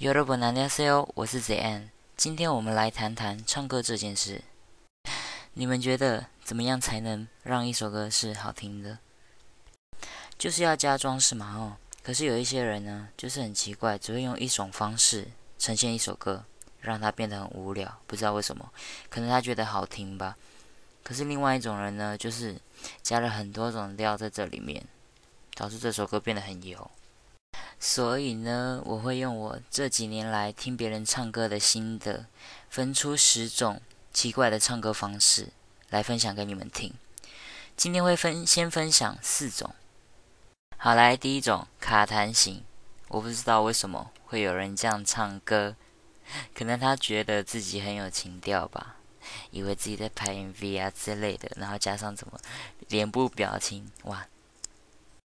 여러분안녕하세요，我是 ZN。今天我们来谈谈唱歌这件事。你们觉得怎么样才能让一首歌是好听的？就是要加装饰嘛，哦。可是有一些人呢，就是很奇怪，只会用一种方式呈现一首歌，让它变得很无聊。不知道为什么，可能他觉得好听吧。可是另外一种人呢，就是加了很多种料在这里面，导致这首歌变得很油。 所以呢，我会用我这几年来听别人唱歌的心得，分出十种奇怪的唱歌方式来分享给你们听。今天会分先分享四种。好，来第一种卡弹型，我不知道为什么会有人这样唱歌，可能他觉得自己很有情调吧，以为自己在拍 MV 啊之类的，然后加上怎么脸部表情，哇，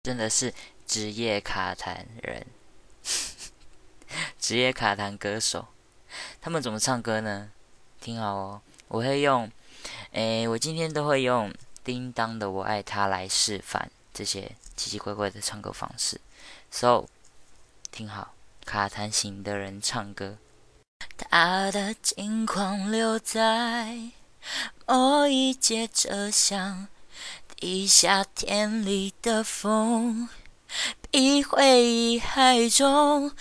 真的是。职业卡弹人，职业卡弹歌手，他们怎么唱歌呢？听好哦，我会用，诶，我今天都会用叮当的《我爱他》来示范这些奇奇怪怪的唱歌方式。So，听好，卡弹型的人唱歌。他的近况留在某一节车厢，地下田里的风。比回忆还重，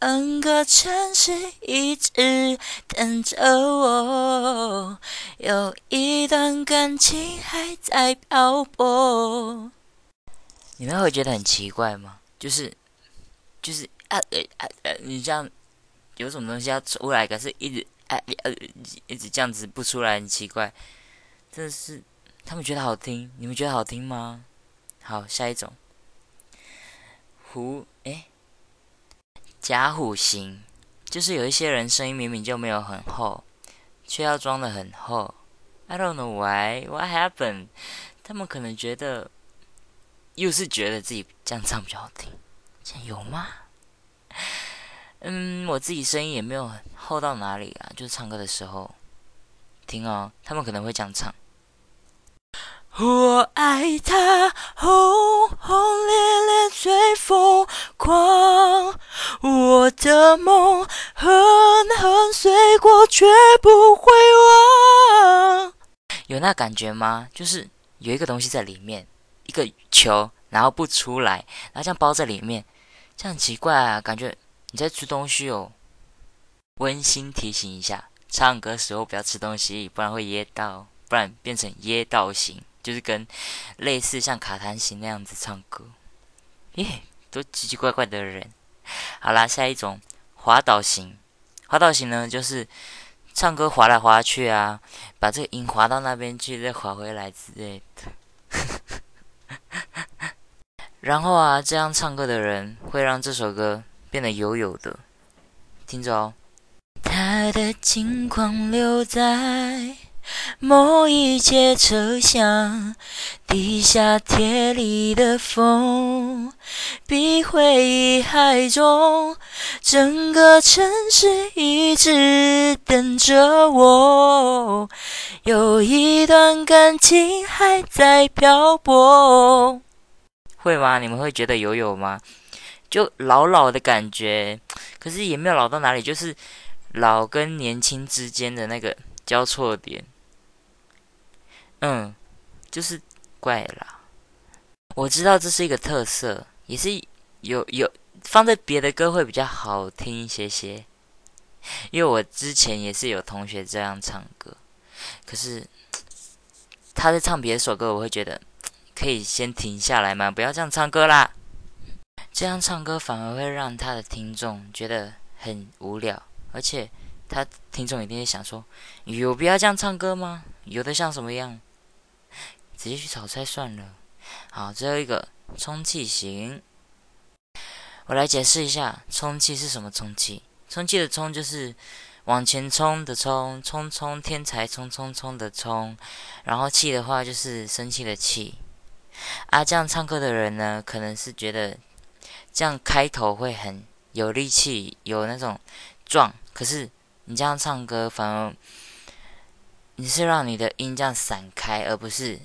整个城市一直等着我，有一段感情还在漂泊。你们会觉得很奇怪吗？就是，就是啊呃啊呃，你这样有什么东西要出来，可是一直啊呃一直这样子不出来，很奇怪。真的是，他们觉得好听，你们觉得好听吗？好，下一种。虎哎，假虎型，就是有一些人声音明明就没有很厚，却要装的很厚。I don't know why, what happened？他们可能觉得，又是觉得自己这样唱比较好听，这样有吗？嗯，我自己声音也没有厚到哪里啊，就是唱歌的时候听哦，他们可能会这样唱。我爱他，轰轰烈烈最疯狂。我的梦，狠狠碎过，绝不会忘。有那感觉吗？就是有一个东西在里面，一个球，然后不出来，然后这样包在里面，这样很奇怪啊！感觉你在吃东西哦。温馨提醒一下，唱歌时候不要吃东西，不然会噎到，不然变成噎到型。就是跟类似像卡弹型那样子唱歌，耶，都奇奇怪怪的人。好啦，下一种滑倒型，滑倒型呢，就是唱歌滑来滑去啊，把这个音滑到那边去，再滑回来之类的。然后啊，这样唱歌的人会让这首歌变得油油的。听着哦，他的轻狂留在。某一节车厢，地下铁里的风比回忆还重，整个城市一直等着我，有一段感情还在漂泊。会吗？你们会觉得有有吗？就老老的感觉，可是也没有老到哪里，就是老跟年轻之间的那个交错点。嗯，就是怪啦。我知道这是一个特色，也是有有放在别的歌会比较好听一些些。因为我之前也是有同学这样唱歌，可是他在唱别的首歌，我会觉得可以先停下来吗？不要这样唱歌啦。这样唱歌反而会让他的听众觉得很无聊，而且他听众一定会想说：有必要这样唱歌吗？有的像什么样？直接去炒菜算了。好，最后一个充气型，我来解释一下，充气是什么？充气，充气的充就是往前冲的冲，冲冲天才冲冲冲的冲，然后气的话就是生气的气。啊，这样唱歌的人呢，可能是觉得这样开头会很有力气，有那种壮，可是你这样唱歌，反而你是让你的音这样散开，而不是。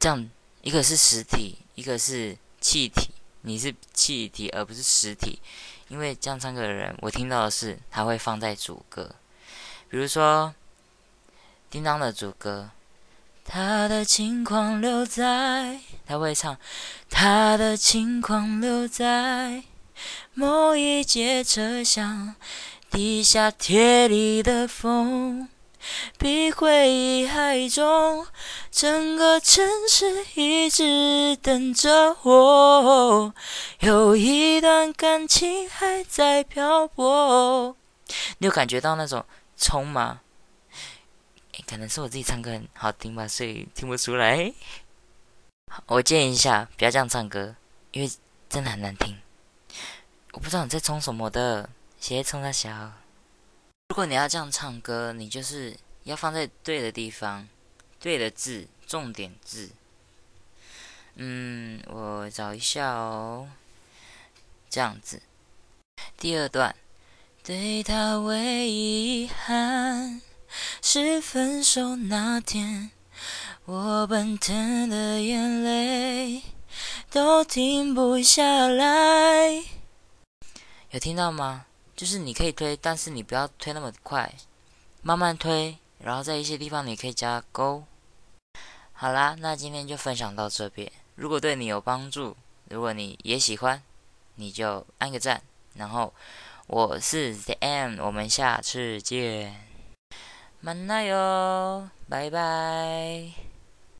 这样，一个是实体，一个是气体。你是气体而不是实体，因为这样唱歌的人，我听到的是他会放在主歌，比如说叮当的主歌，他的轻狂留在，他会唱他的轻狂留在某一节车厢地下铁里的风。比回忆还重，整个城市一直等着我。有一段感情还在漂泊。你有感觉到那种冲吗？可能是我自己唱歌很好听吧，所以听不出来。我建议一下，不要这样唱歌，因为真的很难听。我不知道你在冲什么的，谁冲他小？如果你要这样唱歌，你就是要放在对的地方，对的字，重点字。嗯，我找一下哦，这样子。第二段，对他唯一遗憾是分手那天，我奔腾的眼泪都停不下来。有听到吗？就是你可以推，但是你不要推那么快，慢慢推，然后在一些地方你可以加勾。好啦，那今天就分享到这边。如果对你有帮助，如果你也喜欢，你就按个赞。然后我是 The M，我们下次见，慢来哟，拜拜。